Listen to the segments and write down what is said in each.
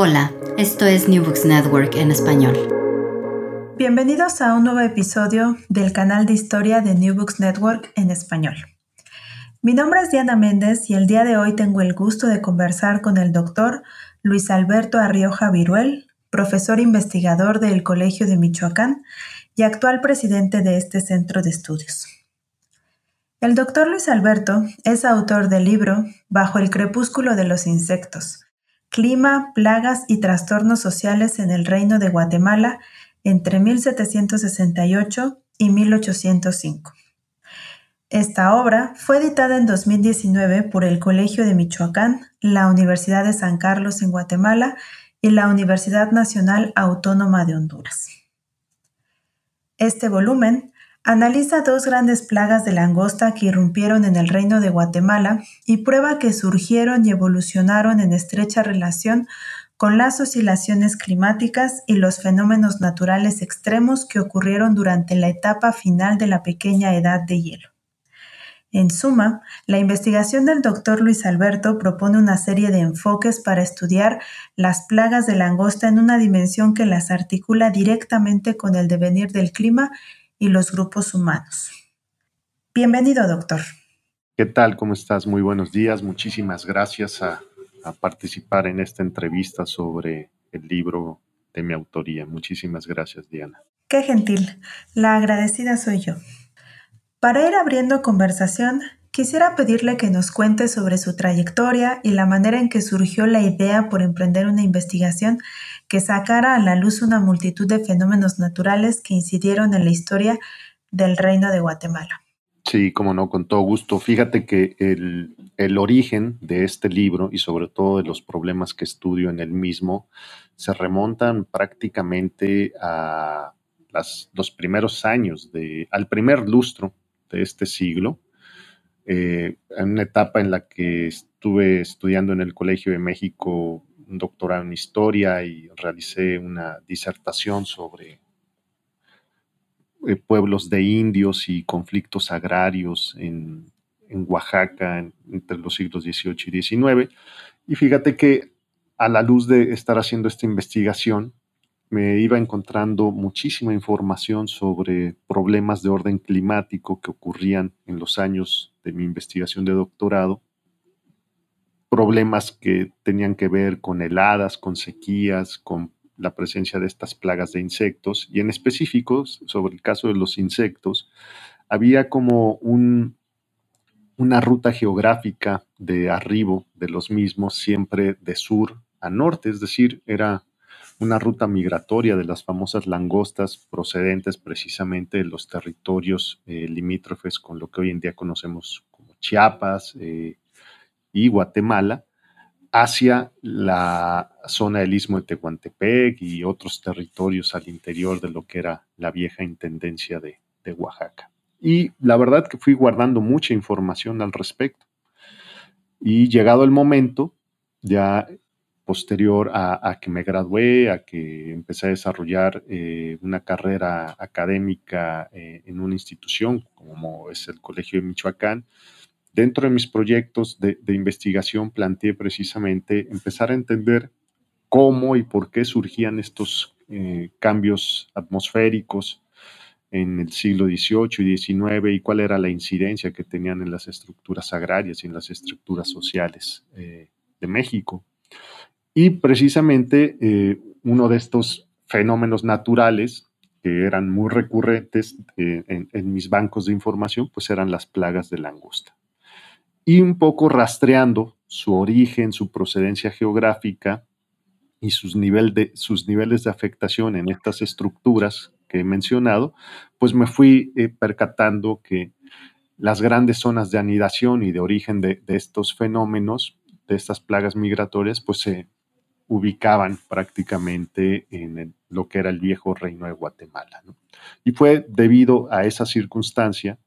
Hola, esto es New Books Network en español. Bienvenidos a un nuevo episodio del canal de historia de New Books Network en español. Mi nombre es Diana Méndez y el día de hoy tengo el gusto de conversar con el doctor Luis Alberto Arrioja Viruel, profesor investigador del Colegio de Michoacán y actual presidente de este centro de estudios. El doctor Luis Alberto es autor del libro Bajo el crepúsculo de los insectos, Clima, plagas y trastornos sociales en el Reino de Guatemala entre 1768 y 1805. Esta obra fue editada en 2019 por el Colegio de Michoacán, la Universidad de San Carlos en Guatemala y la Universidad Nacional Autónoma de Honduras. Este volumen Analiza dos grandes plagas de langosta que irrumpieron en el reino de Guatemala y prueba que surgieron y evolucionaron en estrecha relación con las oscilaciones climáticas y los fenómenos naturales extremos que ocurrieron durante la etapa final de la pequeña edad de hielo. En suma, la investigación del doctor Luis Alberto propone una serie de enfoques para estudiar las plagas de langosta en una dimensión que las articula directamente con el devenir del clima y los grupos humanos. Bienvenido, doctor. ¿Qué tal? ¿Cómo estás? Muy buenos días. Muchísimas gracias a, participar en esta entrevista sobre el libro de mi autoría. Muchísimas gracias, Diana. Qué gentil. La agradecida soy yo. Para ir abriendo conversación, quisiera pedirle que nos cuente sobre su trayectoria y la manera en que surgió la idea por emprender una investigación que sacara a la luz una multitud de fenómenos naturales que incidieron en la historia del reino de Guatemala. Sí, como no, con todo gusto. Fíjate que el, origen de este libro y sobre todo de los problemas que estudio en el mismo se remontan prácticamente a los primeros años, de, al primer lustro de este siglo, eh, en una etapa en la que estuve estudiando en el Colegio de México un doctorado en historia y realicé una disertación sobre eh, pueblos de indios y conflictos agrarios en, Oaxaca entre los siglos XVIII y XIX. Y fíjate que a la luz de estar haciendo esta investigación, me iba encontrando muchísima información sobre problemas de orden climático que ocurrían en los años de mi investigación de doctorado. Problemas que tenían que ver con heladas, con sequías, con la presencia de estas plagas de insectos. Y en específico sobre el caso de los insectos, había como un, una ruta geográfica de arribo de los mismos siempre de sur a norte, es decir, era una ruta migratoria de las famosas langostas procedentes precisamente de los territorios eh, limítrofes con lo que hoy en día conocemos como Chiapas, eh, y Guatemala hacia la zona del istmo de Tehuantepec y otros territorios al interior de lo que era la vieja intendencia de, Oaxaca. Y la verdad que fui guardando mucha información al respecto. Y llegado el momento, ya posterior a, que me gradué, a que empecé a desarrollar eh, una carrera académica eh, en una institución como es el Colegio de Michoacán, Dentro de mis proyectos de, investigación planteé precisamente empezar a entender cómo y por qué surgían estos eh, cambios atmosféricos en el siglo XVIII y XIX y cuál era la incidencia que tenían en las estructuras agrarias y en las estructuras sociales eh, de México. Y precisamente eh, uno de estos fenómenos naturales que eran muy recurrentes eh, en, mis bancos de información, pues eran las plagas de langosta. Y un poco rastreando su origen, su procedencia geográfica y sus, nivel de, sus niveles de afectación en estas estructuras que he mencionado, pues me fui eh, percatando que las grandes zonas de anidación y de origen de, de, estos fenómenos, de estas plagas migratorias, pues se ubicaban prácticamente en lo que era el viejo reino de Guatemala. Y fue debido a esa circunstancia,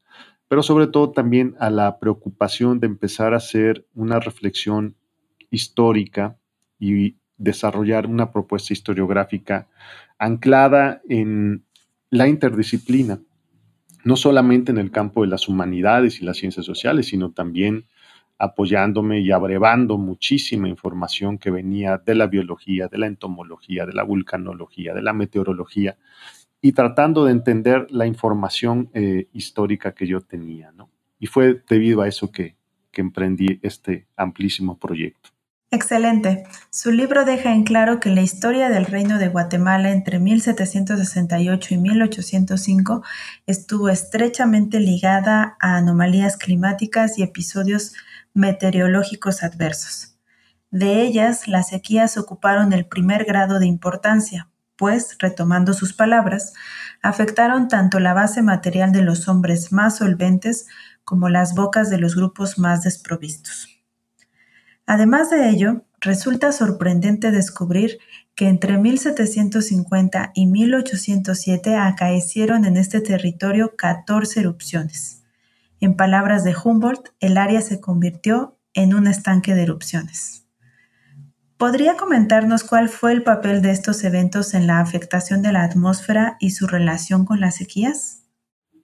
pero sobre todo también a la preocupación de empezar a hacer una reflexión histórica y desarrollar una propuesta historiográfica anclada en la interdisciplina, no solamente en el campo de las humanidades y las ciencias sociales, sino también apoyándome y abrevando muchísima información que venía de la biología, de la entomología, de la vulcanología, de la meteorología, y tratando de entender la información eh, histórica que yo tenía. ¿no? Y fue debido a eso que, que emprendí este amplísimo proyecto. Excelente. Su libro deja en claro que la historia del reino de Guatemala entre 1768 y 1805 estuvo estrechamente ligada a anomalías climáticas y episodios meteorológicos adversos. De ellas, las sequías ocuparon el primer grado de importancia, pues, retomando sus palabras, afectaron tanto la base material de los hombres más solventes como las bocas de los grupos más desprovistos. Además de ello, resulta sorprendente descubrir que entre 1750 y 1807 acaecieron en este territorio 14 erupciones. En palabras de Humboldt, el área se convirtió en un estanque de erupciones. ¿Podría comentarnos cuál fue el papel de estos eventos en la afectación de la atmósfera y su relación con las sequías?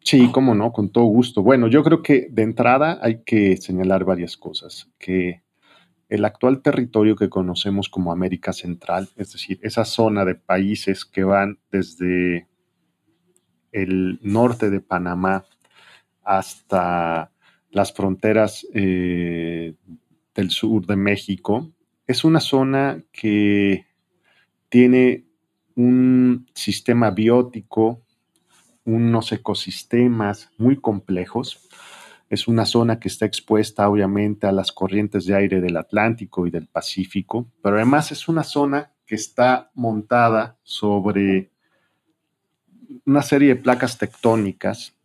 Sí, cómo no, con todo gusto. Bueno, yo creo que de entrada hay que señalar varias cosas, que el actual territorio que conocemos como América Central, es decir, esa zona de países que van desde el norte de Panamá hasta las fronteras eh, del sur de México, es una zona que tiene un sistema biótico, unos ecosistemas muy complejos, es una zona que está expuesta obviamente a las corrientes de aire del Atlántico y del Pacífico, pero además es una zona que está montada sobre una serie de placas tectónicas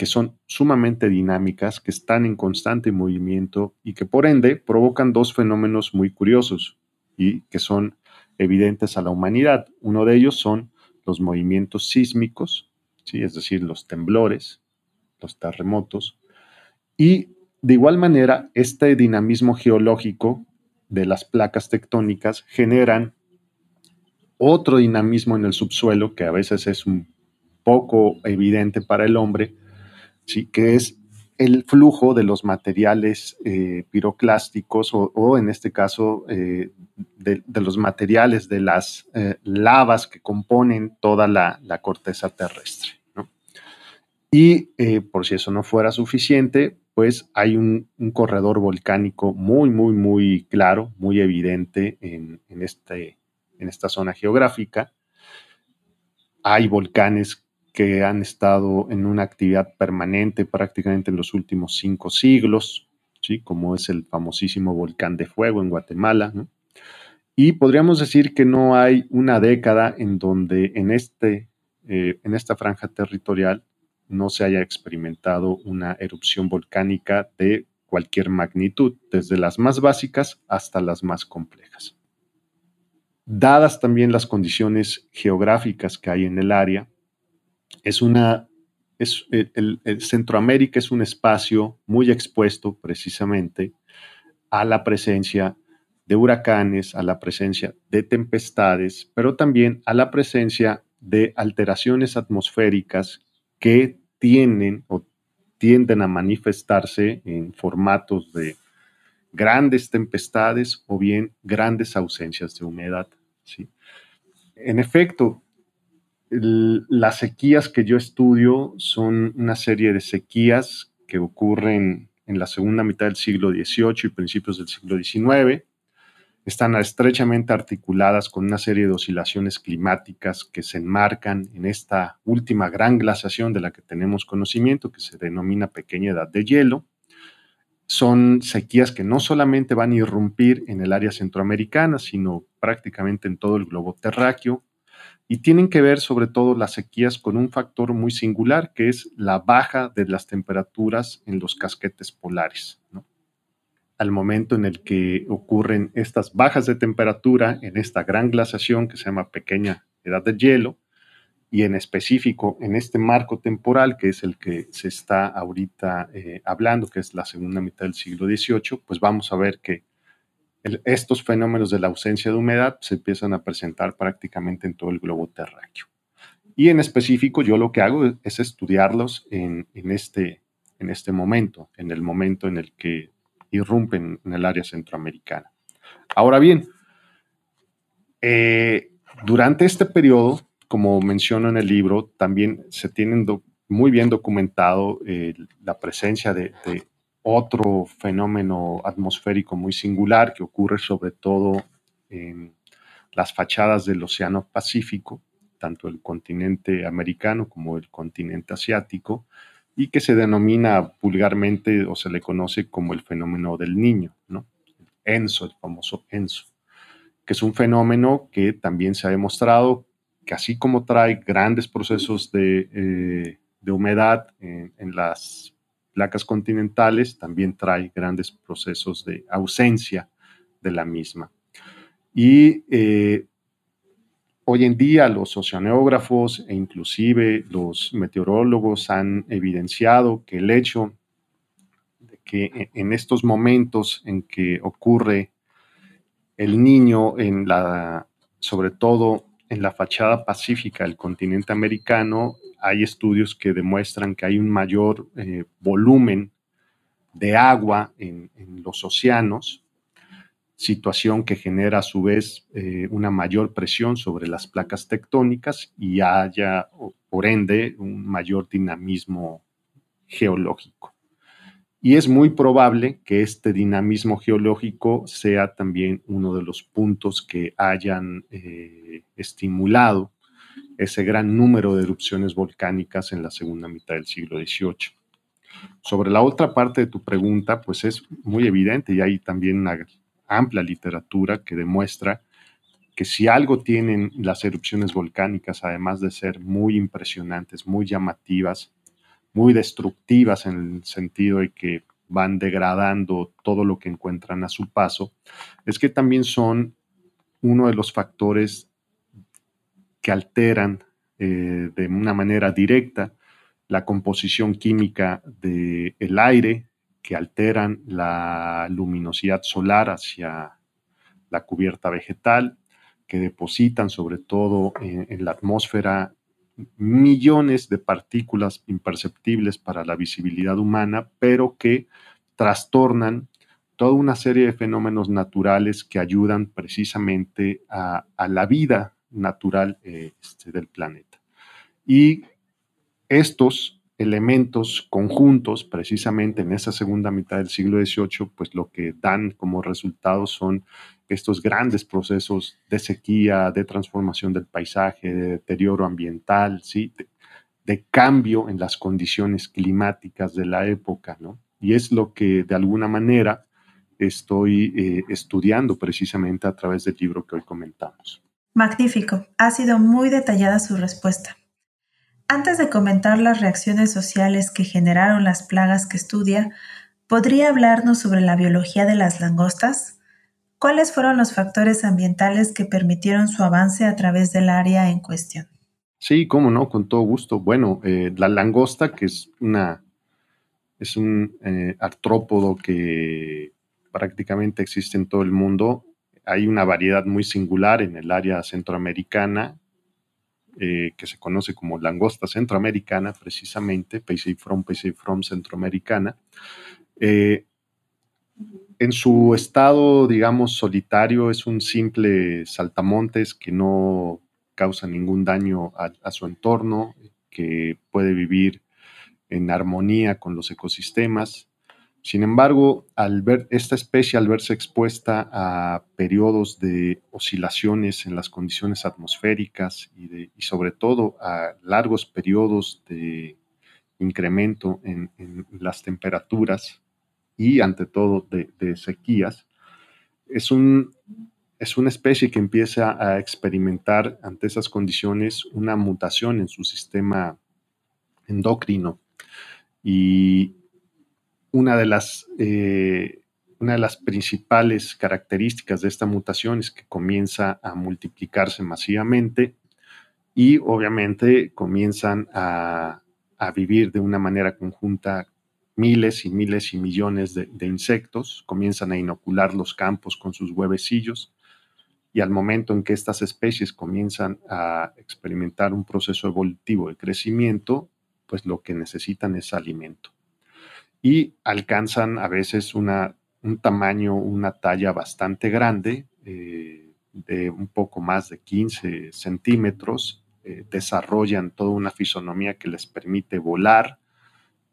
que son sumamente dinámicas, que están en constante movimiento y que por ende provocan dos fenómenos muy curiosos y que son evidentes a la humanidad. Uno de ellos son los movimientos sísmicos, ¿sí? es decir, los temblores, los terremotos, y de igual manera, este dinamismo geológico de las placas tectónicas generan otro dinamismo en el subsuelo que a veces es un poco evidente para el hombre, ¿sí? que es el flujo de los materiales eh, piroclásticos o, en este caso eh, de, los materiales de las eh, lavas que componen toda la, corteza terrestre. Y por si eso no fuera suficiente, pues hay un, corredor volcánico muy, muy, muy claro, muy evidente en, este, en esta zona geográfica. Hay volcanes que han estado en una actividad permanente prácticamente en los últimos cinco siglos, ¿sí? como es el famosísimo volcán de fuego en Guatemala. Y podríamos decir que no hay una década en donde en, este, eh, en esta franja territorial no se haya experimentado una erupción volcánica de cualquier magnitud, desde las más básicas hasta las más complejas. Dadas también las condiciones geográficas que hay en el área, es una, es, el, Centroamérica es un espacio muy expuesto precisamente a la presencia de huracanes, a la presencia de tempestades, pero también a la presencia de alteraciones atmosféricas que tienen o tienden a manifestarse en formatos de grandes tempestades o bien grandes ausencias de humedad. ¿sí? En efecto, las sequías que yo estudio son una serie de sequías que ocurren en la segunda mitad del siglo XVIII y principios del siglo XIX, están estrechamente articuladas con una serie de oscilaciones climáticas que se enmarcan en esta última gran glaciación de la que tenemos conocimiento, que se denomina pequeña edad de hielo. Son sequías que no solamente van a irrumpir en el área centroamericana, sino prácticamente en todo el globo terráqueo, y tienen que ver sobre todo las sequías con un factor muy singular, que es la baja de las temperaturas en los casquetes polares. al momento en el que ocurren estas bajas de temperatura en esta gran glaciación que se llama pequeña edad de hielo, y en específico en este marco temporal, que es el que se está ahorita eh, hablando, que es la segunda mitad del siglo XVIII, pues vamos a ver que estos fenómenos de la ausencia de humedad se empiezan a presentar prácticamente en todo el globo terráqueo. Y en específico, yo lo que hago es estudiarlos en, este, en este momento, en el momento en el que irrumpen en el área centroamericana. Ahora bien, eh, durante este periodo, como menciono en el libro, también se tienen muy bien documentado eh, la presencia de, otro fenómeno atmosférico muy singular que ocurre sobre todo en las fachadas del Océano Pacífico, tanto el continente americano como el continente asiático, y que se denomina vulgarmente o se le conoce como el fenómeno del niño, ¿no? ENSO, el famoso ENSO, que es un fenómeno que también se ha demostrado que así como trae grandes procesos de, eh, humedad en, las placas continentales, también trae grandes procesos de ausencia de la misma. Y eh, Hoy en día los oceanógrafos e inclusive los meteorólogos han evidenciado que el hecho de que e, en estos momentos en que ocurre el niño en la, sobre todo en la fachada pacífica del continente americano, hay estudios que demuestran que hay un mayor eh, volumen de agua en, los océanos situación que genera a su vez eh, una mayor presión sobre las placas tectónicas y haya, por ende, un mayor dinamismo geológico. Y es muy probable que este dinamismo geológico sea también uno de los puntos que hayan eh, estimulado ese gran número de erupciones volcánicas en la segunda mitad del siglo XVIII. Sobre la otra parte de tu pregunta, pues es muy evidente y hay también una amplia literatura que demuestra que si algo tienen las erupciones volcánicas, además de ser muy impresionantes, muy llamativas, muy destructivas en el sentido de que van degradando todo lo que encuentran a su paso, es que también son uno de los factores que alteran eh, de una manera directa la composición química del aire, que alteran la luminosidad solar hacia la cubierta vegetal, que depositan sobre todo en, la atmósfera millones de partículas imperceptibles para la visibilidad humana, pero que trastornan toda una serie de fenómenos naturales que ayudan precisamente a, la vida natural eh, este, del planeta. Y estos elementos conjuntos, precisamente en esa segunda mitad del siglo XVIII, pues lo que dan como resultado son estos grandes procesos de sequía, de transformación del paisaje, de deterioro ambiental, ¿sí? de, cambio en las condiciones climáticas de la época, ¿no? Y es lo que de alguna manera estoy eh, estudiando precisamente a través del libro que hoy comentamos. Magnífico, ha sido muy detallada su respuesta. Antes de comentar las reacciones sociales que generaron las plagas que estudia, ¿podría hablarnos sobre la biología de las langostas? ¿Cuáles fueron los factores ambientales que permitieron su avance a través del área en cuestión? Sí, cómo no, con todo gusto. Bueno, eh, la langosta, que es una es un eh, artrópodo que prácticamente existe en todo el mundo. Hay una variedad muy singular en el área centroamericana eh, que se conoce como langosta centroamericana, precisamente, Peisifrom, Peisifrom centroamericana. Eh, en su estado, digamos, solitario, es un simple saltamontes que no causa ningún daño a, su entorno, que puede vivir en armonía con los ecosistemas. Sin embargo, al ver esta especie, al verse expuesta a periodos de oscilaciones en las condiciones atmosféricas y, sobre todo a largos periodos de incremento en, las temperaturas y ante todo de, sequías, es, un, es una especie que empieza a experimentar ante esas condiciones una mutación en su sistema endocrino. Y una de las, eh, una de las principales características de esta mutación es que comienza a multiplicarse masivamente y obviamente comienzan a, vivir de una manera conjunta miles y miles y millones de, insectos, comienzan a inocular los campos con sus huevecillos y al momento en que estas especies comienzan a experimentar un proceso evolutivo de crecimiento, pues lo que necesitan es alimento y alcanzan a veces una, un tamaño, una talla bastante grande, eh, de un poco más de 15 centímetros, eh, desarrollan toda una fisonomía que les permite volar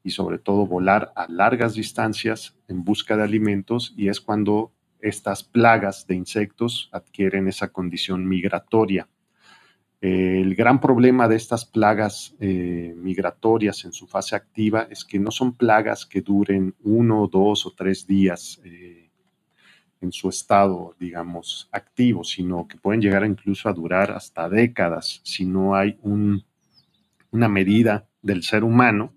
y sobre todo volar a largas distancias en busca de alimentos y es cuando estas plagas de insectos adquieren esa condición migratoria el gran problema de estas plagas eh, migratorias en su fase activa es que no son plagas que duren uno, dos o tres días eh, en su estado, digamos, activo, sino que pueden llegar incluso a durar hasta décadas si no hay una medida del ser humano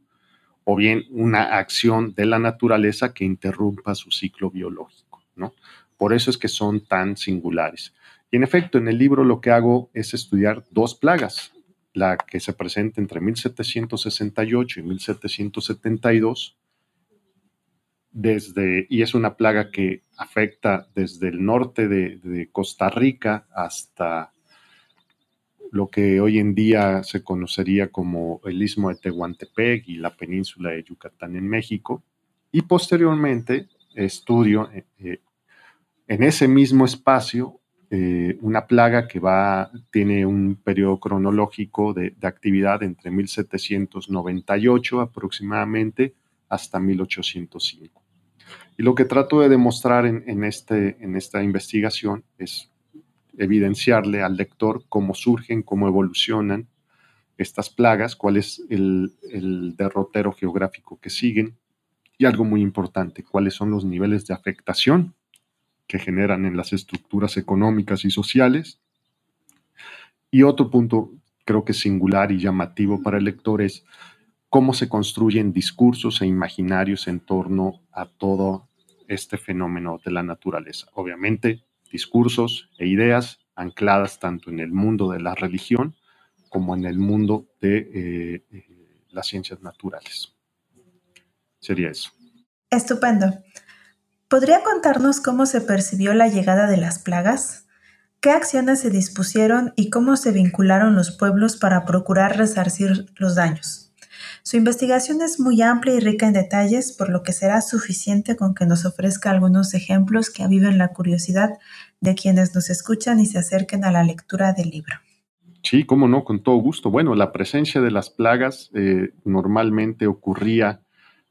o bien una acción de la naturaleza que interrumpa su ciclo biológico, ¿no? Por eso es que son tan singulares. Y en efecto, en el libro lo que hago es estudiar dos plagas, la que se presenta entre 1768 y 1772, desde, y es una plaga que afecta desde el norte de, Costa Rica hasta lo que hoy en día se conocería como el istmo de Tehuantepec y la península de Yucatán en México. Y posteriormente estudio eh, eh, en ese mismo espacio eh, una plaga que va, tiene un periodo cronológico de, actividad entre 1798 aproximadamente hasta 1805. Y lo que trato de demostrar en, este, en esta investigación es evidenciarle al lector cómo surgen, cómo evolucionan estas plagas, cuál es el, el derrotero geográfico que siguen y algo muy importante, cuáles son los niveles de afectación que generan en las estructuras económicas y sociales. Y otro punto creo que singular y llamativo para el lector es cómo se construyen discursos e imaginarios en torno a todo este fenómeno de la naturaleza. Obviamente, discursos e ideas ancladas tanto en el mundo de la religión como en el mundo de eh, eh, las ciencias naturales. Sería eso. Estupendo. ¿Podría contarnos cómo se percibió la llegada de las plagas? ¿Qué acciones se dispusieron y cómo se vincularon los pueblos para procurar resarcir los daños? Su investigación es muy amplia y rica en detalles, por lo que será suficiente con que nos ofrezca algunos ejemplos que aviven la curiosidad de quienes nos escuchan y se acerquen a la lectura del libro. Sí, cómo no, con todo gusto. Bueno, la presencia de las plagas eh, normalmente ocurría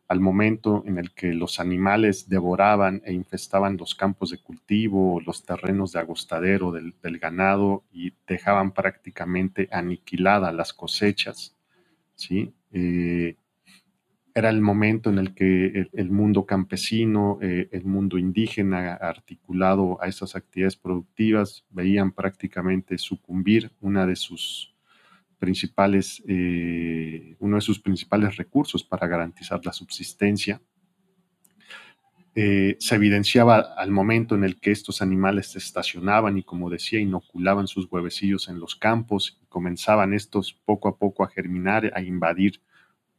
al momento en el que los animales devoraban e infestaban los campos de cultivo, los terrenos de agostadero del, ganado y dejaban prácticamente aniquiladas las cosechas, ¿sí? Eh, era el momento en el que el, mundo campesino, eh, el mundo indígena articulado a esas actividades productivas, veían prácticamente sucumbir una de sus principales, eh, uno de sus principales recursos para garantizar la subsistencia. Eh, se evidenciaba al momento en el que estos animales se estacionaban y, como decía, inoculaban sus huevecillos en los campos y comenzaban estos poco a poco a germinar, a invadir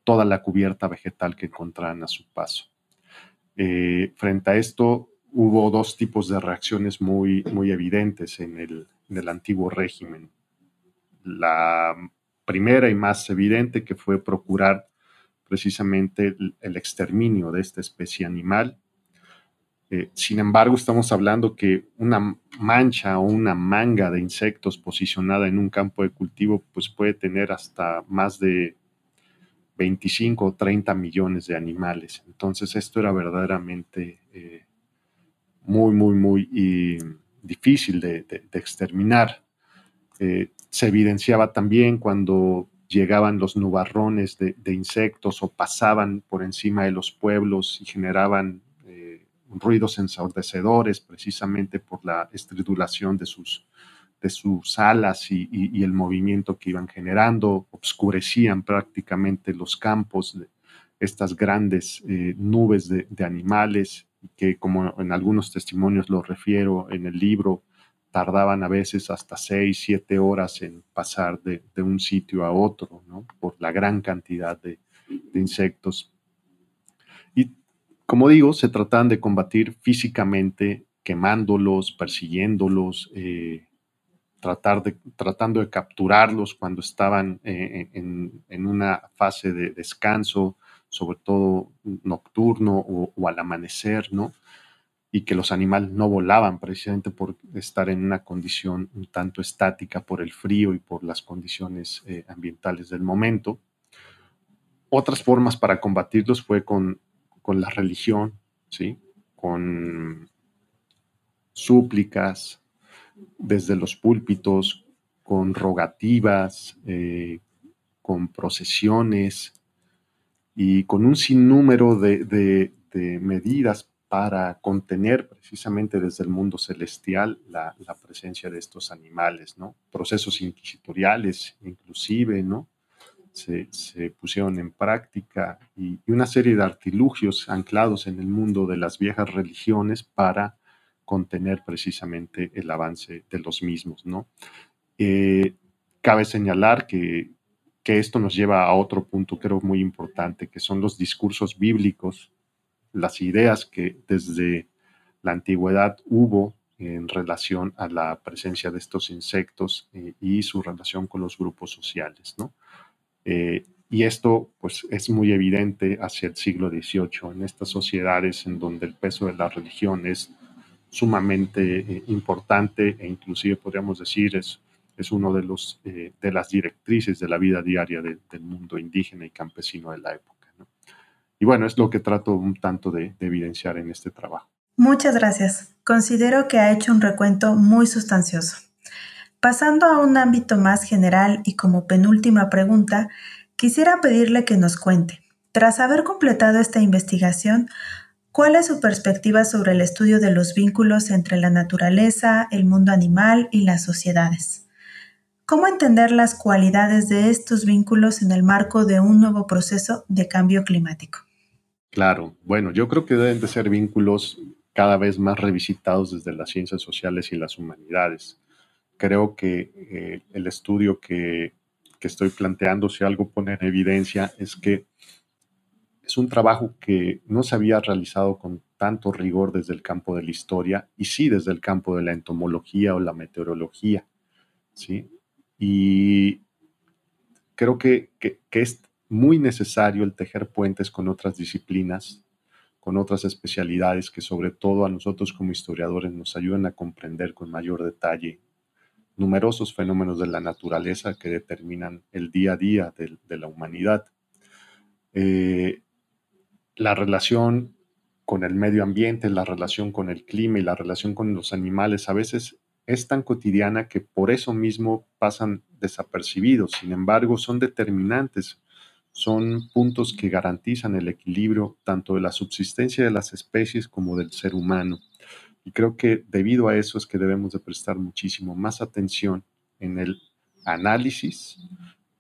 toda la cubierta vegetal que encontraban a su paso. Eh, frente a esto, hubo dos tipos de reacciones muy, muy evidentes en el, en el antiguo régimen la primera y más evidente que fue procurar precisamente el, exterminio de esta especie animal. Eh, sin embargo, estamos hablando que una mancha o una manga de insectos posicionada en un campo de cultivo pues puede tener hasta más de 25 o 30 millones de animales. Entonces esto era verdaderamente eh, muy, muy, muy difícil de, exterminar. Eh, se evidenciaba también cuando llegaban los nubarrones de, insectos o pasaban por encima de los pueblos y generaban eh, ruidos ensordecedores precisamente por la estridulación de sus, de sus alas y, el movimiento que iban generando, obscurecían prácticamente los campos de estas grandes eh, nubes de, animales que como en algunos testimonios lo refiero en el libro, tardaban a veces hasta seis, siete horas en pasar de, un sitio a otro, ¿no? por la gran cantidad de, insectos. Y como digo, se trataban de combatir físicamente, quemándolos, persiguiéndolos, eh, tratar de, tratando de capturarlos cuando estaban eh, en, una fase de descanso, sobre todo nocturno o, al amanecer, ¿no? Y que los animales no volaban precisamente por estar en una condición un tanto estática por el frío y por las condiciones eh, ambientales del momento. Otras formas para combatirlos fue con, con la religión, ¿sí? Con súplicas, desde los púlpitos, con rogativas, eh, con procesiones y con un sinnúmero de, medidas para contener precisamente desde el mundo celestial la, presencia de estos animales, ¿no? Procesos inquisitoriales inclusive, ¿no? Se, pusieron en práctica y, una serie de artilugios anclados en el mundo de las viejas religiones para contener precisamente el avance de los mismos, ¿no? Eh, cabe señalar que, esto nos lleva a otro punto creo muy importante, que son los discursos bíblicos, las ideas que desde la antigüedad hubo en relación a la presencia de estos insectos eh, y su relación con los grupos sociales, ¿no? Eh, y esto pues es muy evidente hacia el siglo XVIII, en estas sociedades en donde el peso de la religión es sumamente eh, importante e inclusive podríamos decir es, es uno de, los, de las directrices de la vida diaria del mundo indígena y campesino de la época. Y bueno, es lo que trato un tanto de, de evidenciar en este trabajo. Muchas gracias. Considero que ha hecho un recuento muy sustancioso. Pasando a un ámbito más general y como penúltima pregunta, quisiera pedirle que nos cuente, tras haber completado esta investigación, ¿Cuál es su perspectiva sobre el estudio de los vínculos entre la naturaleza, el mundo animal y las sociedades? ¿Cómo entender las cualidades de estos vínculos en el marco de un nuevo proceso de cambio climático? Claro, bueno, yo creo que deben de ser vínculos cada vez más revisitados desde las ciencias sociales y las humanidades. Creo que eh, el estudio que, que estoy planteando, si algo pone en evidencia, es que es un trabajo que no se había realizado con tanto rigor desde el campo de la historia y sí desde el campo de la entomología o la meteorología. ¿sí? Y creo que, es muy necesario el tejer puentes con otras disciplinas, con otras especialidades que sobre todo a nosotros como historiadores nos ayudan a comprender con mayor detalle numerosos fenómenos de la naturaleza que determinan el día a día de, la humanidad. Eh, la relación con el medio ambiente, la relación con el clima y la relación con los animales a veces es tan cotidiana que por eso mismo pasan desapercibidos. Sin embargo, son determinantes, son puntos que garantizan el equilibrio tanto de la subsistencia de las especies como del ser humano. Y creo que debido a eso es que debemos de prestar muchísimo más atención en el análisis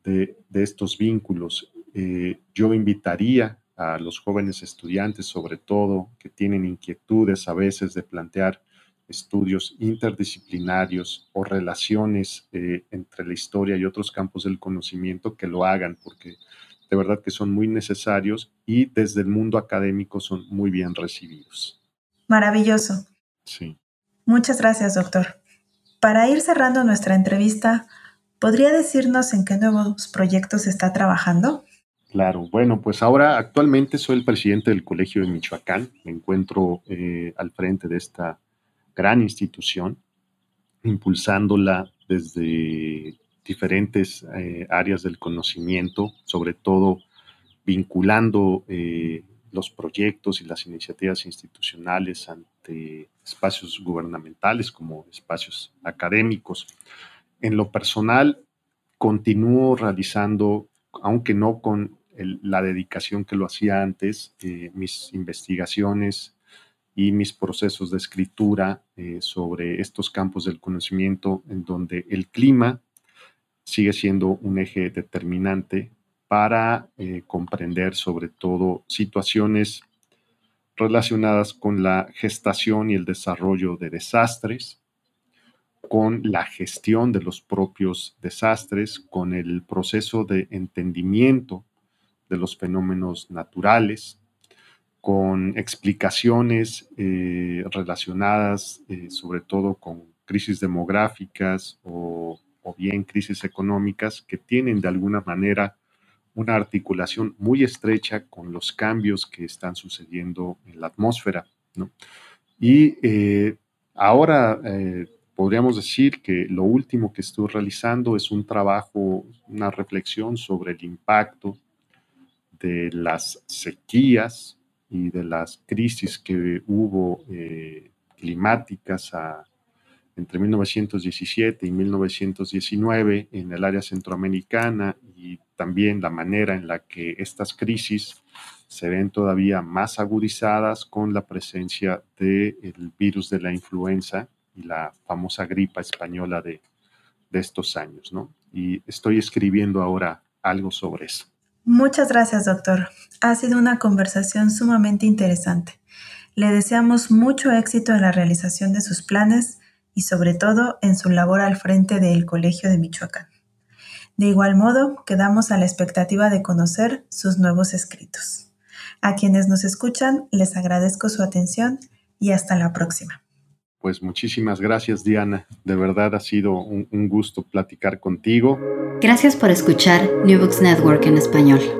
de, estos vínculos. Eh, yo invitaría a los jóvenes estudiantes, sobre todo, que tienen inquietudes a veces de plantear estudios interdisciplinarios o relaciones eh, entre la historia y otros campos del conocimiento, que lo hagan, porque de verdad que son muy necesarios y desde el mundo académico son muy bien recibidos. Maravilloso. Sí. Muchas gracias, doctor. Para ir cerrando nuestra entrevista, ¿podría decirnos en qué nuevos proyectos está trabajando? Claro, bueno, pues ahora actualmente soy el presidente del Colegio de Michoacán, me encuentro eh, al frente de esta gran institución, impulsándola desde diferentes eh, áreas del conocimiento, sobre todo vinculando los proyectos y las iniciativas institucionales ante espacios gubernamentales como espacios académicos. En lo personal, continúo realizando, aunque no con la dedicación que lo hacía antes, eh, mis investigaciones y mis procesos de escritura eh, sobre estos campos del conocimiento en donde el clima sigue siendo un eje determinante para eh, comprender sobre todo situaciones relacionadas con la gestación y el desarrollo de desastres, con la gestión de los propios desastres, con el proceso de entendimiento de los fenómenos naturales, con explicaciones eh, relacionadas eh, sobre todo con crisis demográficas o, o, bien crisis económicas que tienen de alguna manera una articulación muy estrecha con los cambios que están sucediendo en la atmósfera. Y eh, ahora eh, podríamos decir que lo último que estoy realizando es un trabajo, una reflexión sobre el impacto de las sequías y de las crisis que hubo eh, climáticas a, entre 1917 y 1919 en el área centroamericana y también la manera en la que estas crisis se ven todavía más agudizadas con la presencia del virus de la influenza y la famosa gripa española de, de estos años, ¿no? Y estoy escribiendo ahora algo sobre eso. Muchas gracias, doctor. Ha sido una conversación sumamente interesante. Le deseamos mucho éxito en la realización de sus planes y sobre todo en su labor al frente del Colegio de Michoacán. De igual modo, quedamos a la expectativa de conocer sus nuevos escritos. A quienes nos escuchan, les agradezco su atención y hasta la próxima. Pues muchísimas gracias Diana, de verdad ha sido un, un gusto platicar contigo. Gracias por escuchar New Books Network en español.